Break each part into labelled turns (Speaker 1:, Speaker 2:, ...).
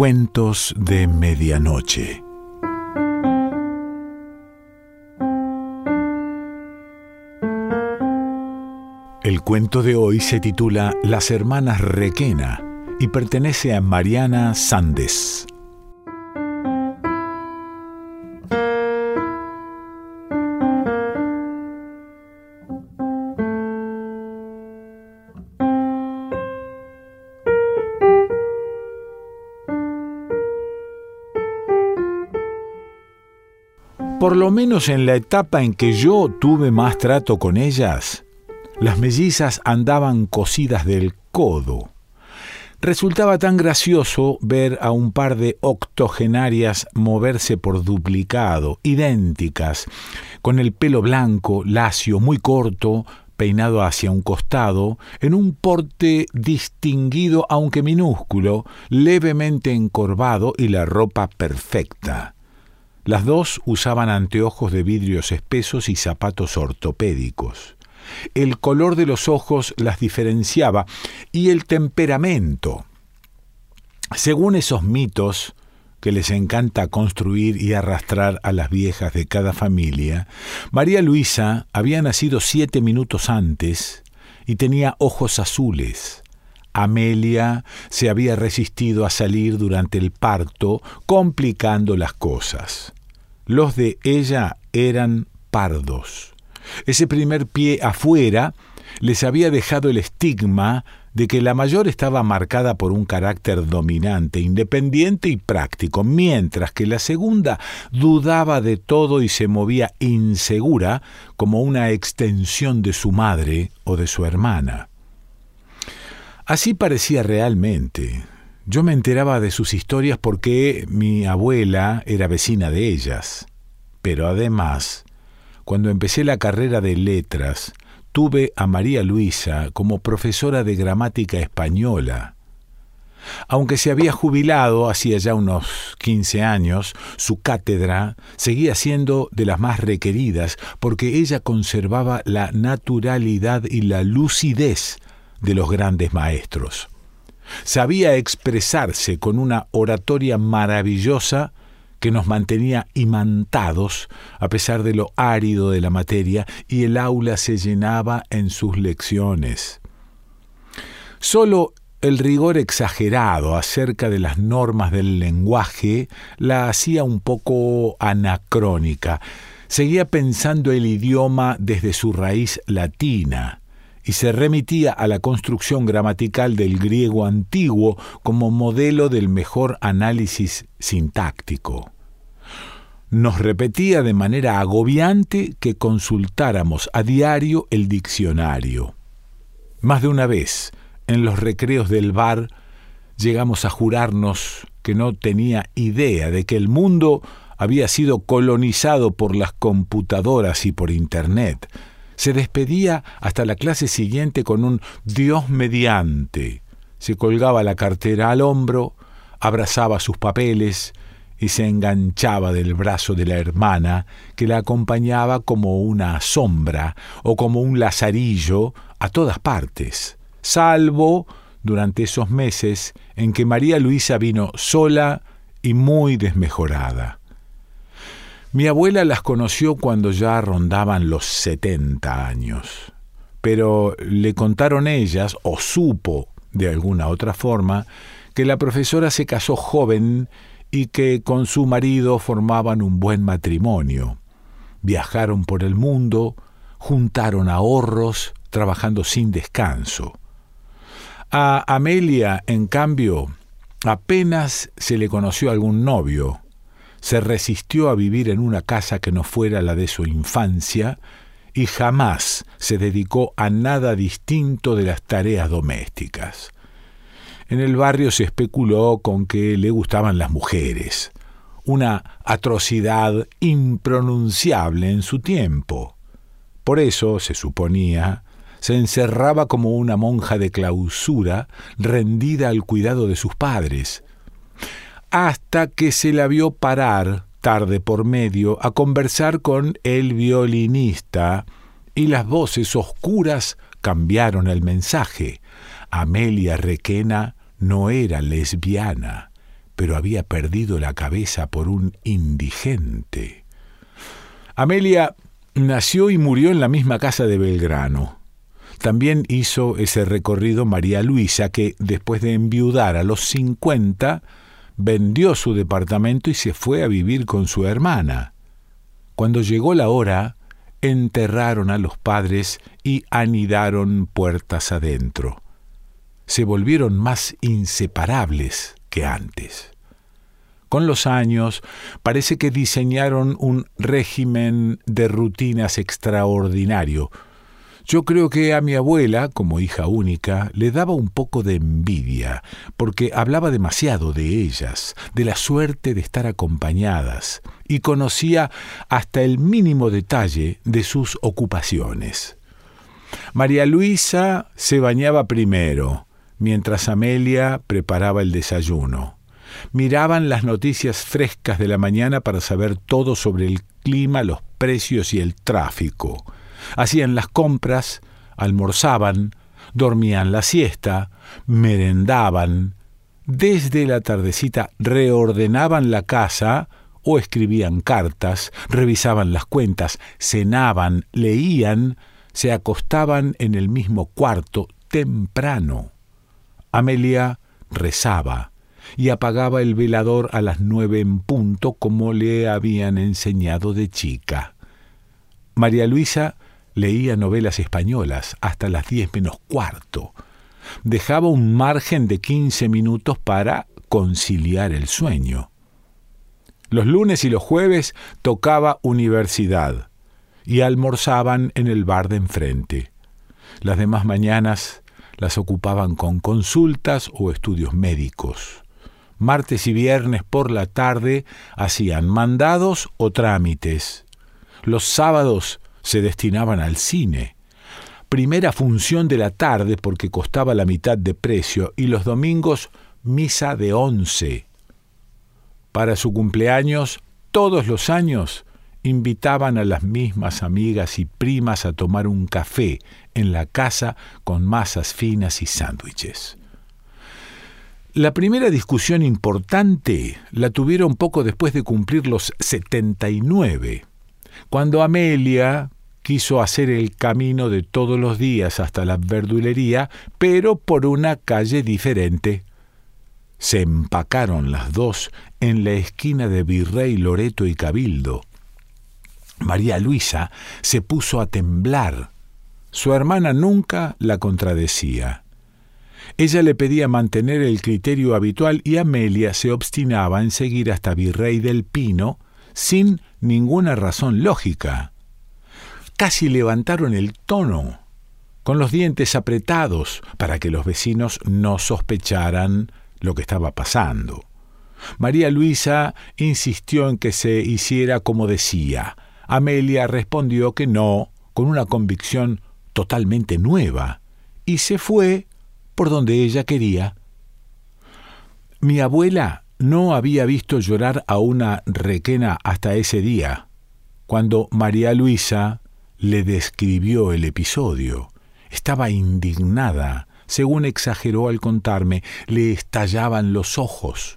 Speaker 1: Cuentos de Medianoche. El cuento de hoy se titula Las hermanas Requena y pertenece a Mariana Sandes. Por lo menos en la etapa en que yo tuve más trato con ellas, las mellizas andaban cosidas del codo. Resultaba tan gracioso ver a un par de octogenarias moverse por duplicado, idénticas, con el pelo blanco, lacio, muy corto, peinado hacia un costado, en un porte distinguido aunque minúsculo, levemente encorvado y la ropa perfecta. Las dos usaban anteojos de vidrios espesos y zapatos ortopédicos. El color de los ojos las diferenciaba y el temperamento. Según esos mitos que les encanta construir y arrastrar a las viejas de cada familia, María Luisa había nacido siete minutos antes y tenía ojos azules. Amelia se había resistido a salir durante el parto, complicando las cosas. Los de ella eran pardos. Ese primer pie afuera les había dejado el estigma de que la mayor estaba marcada por un carácter dominante, independiente y práctico, mientras que la segunda dudaba de todo y se movía insegura como una extensión de su madre o de su hermana. Así parecía realmente. Yo me enteraba de sus historias porque mi abuela era vecina de ellas. Pero además, cuando empecé la carrera de letras, tuve a María Luisa como profesora de gramática española. Aunque se había jubilado hacía ya unos 15 años, su cátedra seguía siendo de las más requeridas porque ella conservaba la naturalidad y la lucidez de los grandes maestros. Sabía expresarse con una oratoria maravillosa que nos mantenía imantados a pesar de lo árido de la materia y el aula se llenaba en sus lecciones. Solo el rigor exagerado acerca de las normas del lenguaje la hacía un poco anacrónica. Seguía pensando el idioma desde su raíz latina, y se remitía a la construcción gramatical del griego antiguo como modelo del mejor análisis sintáctico. Nos repetía de manera agobiante que consultáramos a diario el diccionario. Más de una vez, en los recreos del bar, llegamos a jurarnos que no tenía idea de que el mundo había sido colonizado por las computadoras y por Internet, se despedía hasta la clase siguiente con un Dios mediante. Se colgaba la cartera al hombro, abrazaba sus papeles y se enganchaba del brazo de la hermana que la acompañaba como una sombra o como un lazarillo a todas partes, salvo durante esos meses en que María Luisa vino sola y muy desmejorada. Mi abuela las conoció cuando ya rondaban los setenta años, pero le contaron ellas, o supo de alguna otra forma, que la profesora se casó joven y que con su marido formaban un buen matrimonio. Viajaron por el mundo, juntaron ahorros, trabajando sin descanso. A Amelia, en cambio, apenas se le conoció algún novio, se resistió a vivir en una casa que no fuera la de su infancia y jamás se dedicó a nada distinto de las tareas domésticas. En el barrio se especuló con que le gustaban las mujeres, una atrocidad impronunciable en su tiempo. Por eso, se suponía, se encerraba como una monja de clausura rendida al cuidado de sus padres, hasta que se la vio parar, tarde por medio, a conversar con el violinista, y las voces oscuras cambiaron el mensaje. Amelia Requena no era lesbiana, pero había perdido la cabeza por un indigente. Amelia nació y murió en la misma casa de Belgrano. También hizo ese recorrido María Luisa, que después de enviudar a los cincuenta, vendió su departamento y se fue a vivir con su hermana. Cuando llegó la hora, enterraron a los padres y anidaron puertas adentro. Se volvieron más inseparables que antes. Con los años parece que diseñaron un régimen de rutinas extraordinario, yo creo que a mi abuela, como hija única, le daba un poco de envidia, porque hablaba demasiado de ellas, de la suerte de estar acompañadas, y conocía hasta el mínimo detalle de sus ocupaciones. María Luisa se bañaba primero, mientras Amelia preparaba el desayuno. Miraban las noticias frescas de la mañana para saber todo sobre el clima, los precios y el tráfico hacían las compras, almorzaban, dormían la siesta, merendaban, desde la tardecita reordenaban la casa o escribían cartas, revisaban las cuentas, cenaban, leían, se acostaban en el mismo cuarto temprano. Amelia rezaba y apagaba el velador a las nueve en punto como le habían enseñado de chica. María Luisa leía novelas españolas hasta las diez menos cuarto. Dejaba un margen de quince minutos para conciliar el sueño. Los lunes y los jueves tocaba universidad y almorzaban en el bar de enfrente. Las demás mañanas las ocupaban con consultas o estudios médicos. Martes y viernes por la tarde hacían mandados o trámites. Los sábados se destinaban al cine. Primera función de la tarde porque costaba la mitad de precio y los domingos misa de once. Para su cumpleaños, todos los años, invitaban a las mismas amigas y primas a tomar un café en la casa con masas finas y sándwiches. La primera discusión importante la tuvieron poco después de cumplir los 79 cuando Amelia quiso hacer el camino de todos los días hasta la verdulería, pero por una calle diferente. Se empacaron las dos en la esquina de Virrey Loreto y Cabildo. María Luisa se puso a temblar. Su hermana nunca la contradecía. Ella le pedía mantener el criterio habitual y Amelia se obstinaba en seguir hasta Virrey del Pino sin ninguna razón lógica. Casi levantaron el tono, con los dientes apretados, para que los vecinos no sospecharan lo que estaba pasando. María Luisa insistió en que se hiciera como decía. Amelia respondió que no, con una convicción totalmente nueva, y se fue por donde ella quería. Mi abuela no había visto llorar a una requena hasta ese día, cuando María Luisa le describió el episodio. Estaba indignada, según exageró al contarme, le estallaban los ojos.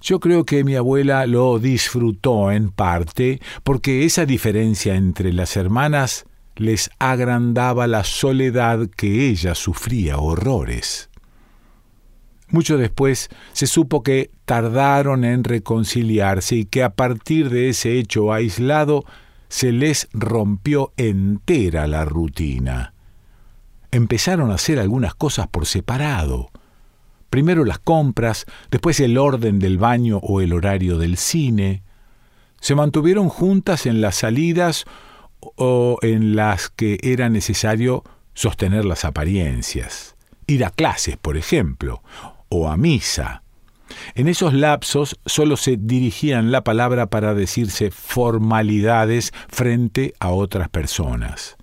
Speaker 1: Yo creo que mi abuela lo disfrutó en parte porque esa diferencia entre las hermanas les agrandaba la soledad que ella sufría horrores. Mucho después se supo que tardaron en reconciliarse y que a partir de ese hecho aislado se les rompió entera la rutina. Empezaron a hacer algunas cosas por separado. Primero las compras, después el orden del baño o el horario del cine. Se mantuvieron juntas en las salidas o en las que era necesario sostener las apariencias. Ir a clases, por ejemplo, o a misa. En esos lapsos solo se dirigían la palabra para decirse formalidades frente a otras personas.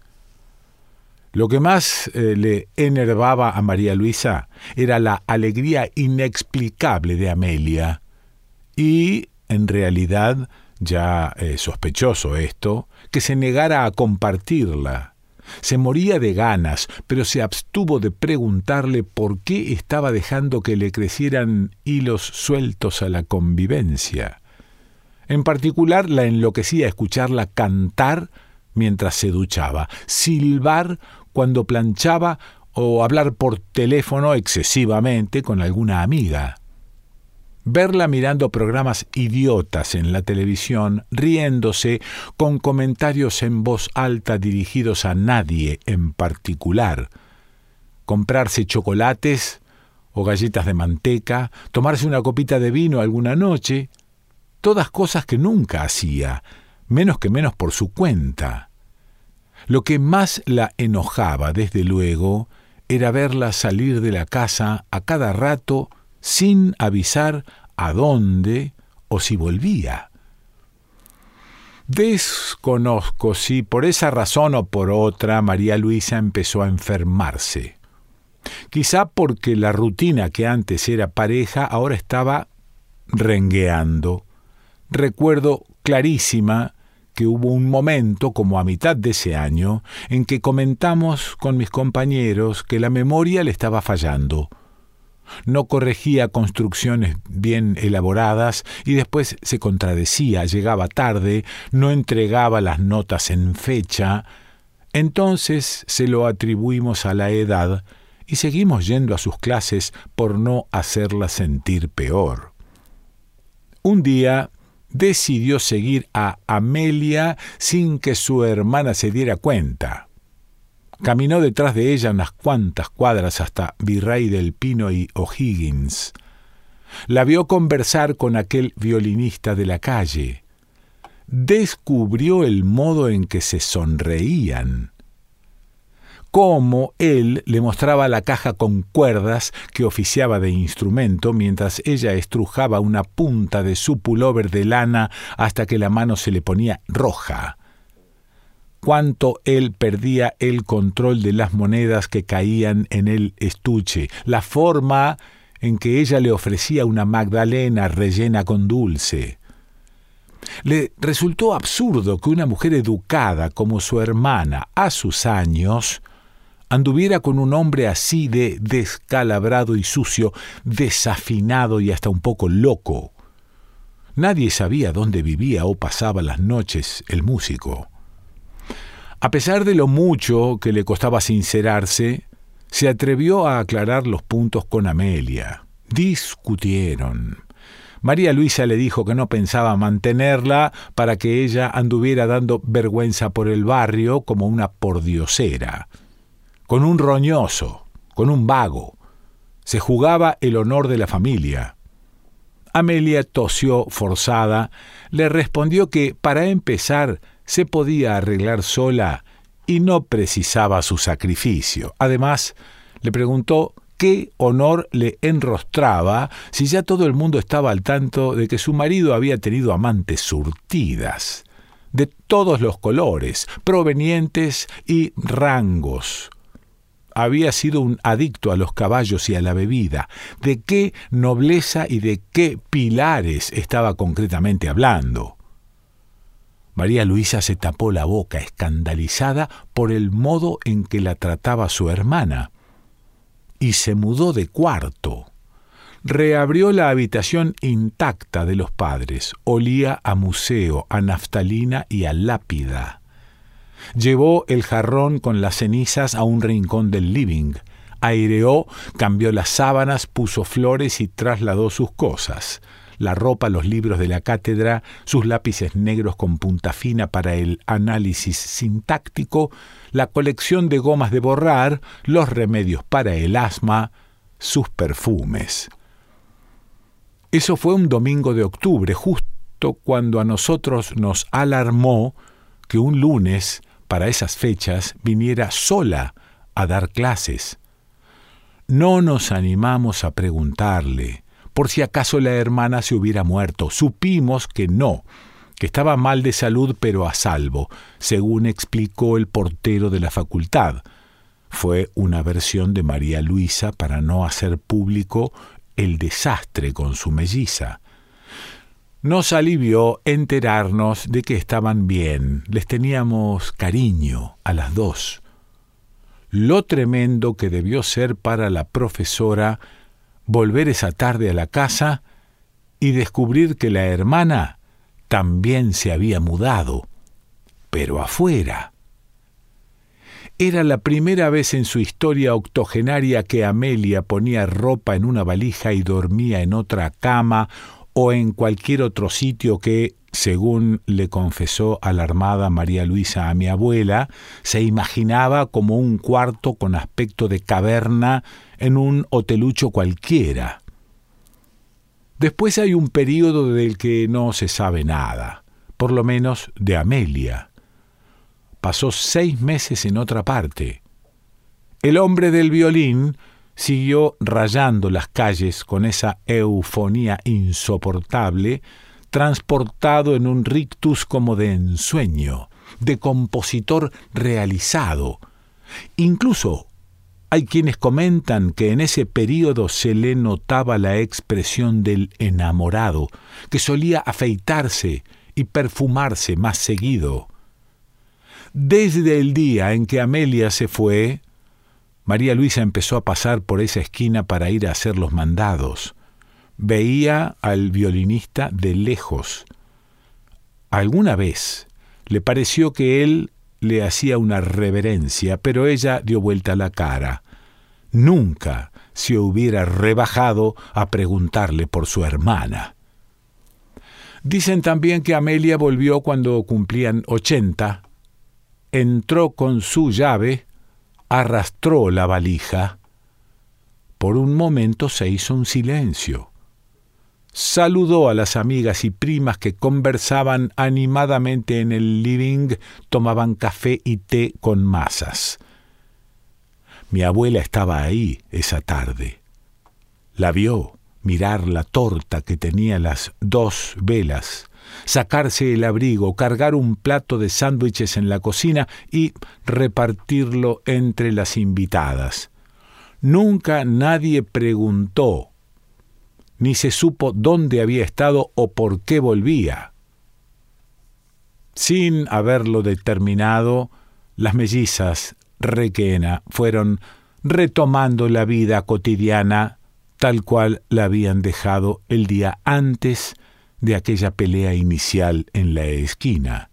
Speaker 1: Lo que más eh, le enervaba a María Luisa era la alegría inexplicable de Amelia y, en realidad, ya eh, sospechoso esto, que se negara a compartirla. Se moría de ganas, pero se abstuvo de preguntarle por qué estaba dejando que le crecieran hilos sueltos a la convivencia. En particular la enloquecía escucharla cantar mientras se duchaba, silbar cuando planchaba o hablar por teléfono excesivamente con alguna amiga. Verla mirando programas idiotas en la televisión, riéndose, con comentarios en voz alta dirigidos a nadie en particular. Comprarse chocolates o galletas de manteca, tomarse una copita de vino alguna noche, todas cosas que nunca hacía, menos que menos por su cuenta. Lo que más la enojaba, desde luego, era verla salir de la casa a cada rato sin avisar a dónde o si volvía. Desconozco si por esa razón o por otra María Luisa empezó a enfermarse. Quizá porque la rutina que antes era pareja ahora estaba rengueando. Recuerdo clarísima que hubo un momento, como a mitad de ese año, en que comentamos con mis compañeros que la memoria le estaba fallando. No corregía construcciones bien elaboradas y después se contradecía, llegaba tarde, no entregaba las notas en fecha. Entonces se lo atribuimos a la edad y seguimos yendo a sus clases por no hacerla sentir peor. Un día decidió seguir a Amelia sin que su hermana se diera cuenta. Caminó detrás de ella unas cuantas cuadras hasta Virrey del Pino y O'Higgins. La vio conversar con aquel violinista de la calle. Descubrió el modo en que se sonreían cómo él le mostraba la caja con cuerdas que oficiaba de instrumento mientras ella estrujaba una punta de su pullover de lana hasta que la mano se le ponía roja. Cuánto él perdía el control de las monedas que caían en el estuche, la forma en que ella le ofrecía una magdalena rellena con dulce. Le resultó absurdo que una mujer educada como su hermana a sus años anduviera con un hombre así de descalabrado y sucio, desafinado y hasta un poco loco. Nadie sabía dónde vivía o pasaba las noches el músico. A pesar de lo mucho que le costaba sincerarse, se atrevió a aclarar los puntos con Amelia. Discutieron. María Luisa le dijo que no pensaba mantenerla para que ella anduviera dando vergüenza por el barrio como una pordiosera con un roñoso, con un vago. Se jugaba el honor de la familia. Amelia tosió forzada, le respondió que para empezar se podía arreglar sola y no precisaba su sacrificio. Además, le preguntó qué honor le enrostraba si ya todo el mundo estaba al tanto de que su marido había tenido amantes surtidas, de todos los colores, provenientes y rangos, había sido un adicto a los caballos y a la bebida. ¿De qué nobleza y de qué pilares estaba concretamente hablando? María Luisa se tapó la boca, escandalizada por el modo en que la trataba su hermana, y se mudó de cuarto. Reabrió la habitación intacta de los padres. Olía a museo, a naftalina y a lápida. Llevó el jarrón con las cenizas a un rincón del living, aireó, cambió las sábanas, puso flores y trasladó sus cosas la ropa, los libros de la cátedra, sus lápices negros con punta fina para el análisis sintáctico, la colección de gomas de borrar, los remedios para el asma, sus perfumes. Eso fue un domingo de octubre, justo cuando a nosotros nos alarmó que un lunes para esas fechas viniera sola a dar clases. No nos animamos a preguntarle por si acaso la hermana se hubiera muerto. Supimos que no, que estaba mal de salud pero a salvo, según explicó el portero de la facultad. Fue una versión de María Luisa para no hacer público el desastre con su melliza. Nos alivió enterarnos de que estaban bien, les teníamos cariño a las dos. lo tremendo que debió ser para la profesora volver esa tarde a la casa y descubrir que la hermana también se había mudado, pero afuera. Era la primera vez en su historia octogenaria que Amelia ponía ropa en una valija y dormía en otra cama o en cualquier otro sitio que, según le confesó alarmada María Luisa a mi abuela, se imaginaba como un cuarto con aspecto de caverna en un hotelucho cualquiera. Después hay un período del que no se sabe nada, por lo menos de Amelia. Pasó seis meses en otra parte. El hombre del violín siguió rayando las calles con esa eufonía insoportable transportado en un rictus como de ensueño, de compositor realizado. Incluso hay quienes comentan que en ese período se le notaba la expresión del enamorado, que solía afeitarse y perfumarse más seguido. Desde el día en que Amelia se fue, María Luisa empezó a pasar por esa esquina para ir a hacer los mandados veía al violinista de lejos. Alguna vez le pareció que él le hacía una reverencia, pero ella dio vuelta la cara. Nunca se hubiera rebajado a preguntarle por su hermana. Dicen también que Amelia volvió cuando cumplían ochenta, entró con su llave, arrastró la valija. Por un momento se hizo un silencio saludó a las amigas y primas que conversaban animadamente en el living, tomaban café y té con masas. Mi abuela estaba ahí esa tarde. La vio mirar la torta que tenía las dos velas, sacarse el abrigo, cargar un plato de sándwiches en la cocina y repartirlo entre las invitadas. Nunca nadie preguntó ni se supo dónde había estado o por qué volvía. Sin haberlo determinado, las mellizas Requena fueron retomando la vida cotidiana tal cual la habían dejado el día antes de aquella pelea inicial en la esquina,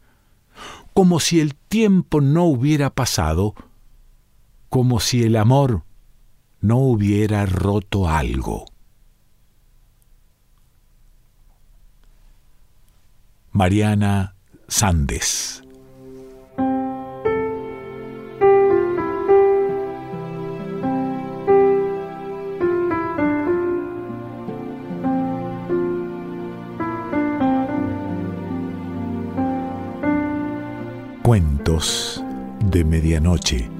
Speaker 1: como si el tiempo no hubiera pasado, como si el amor no hubiera roto algo. Mariana Sandes. Cuentos de Medianoche.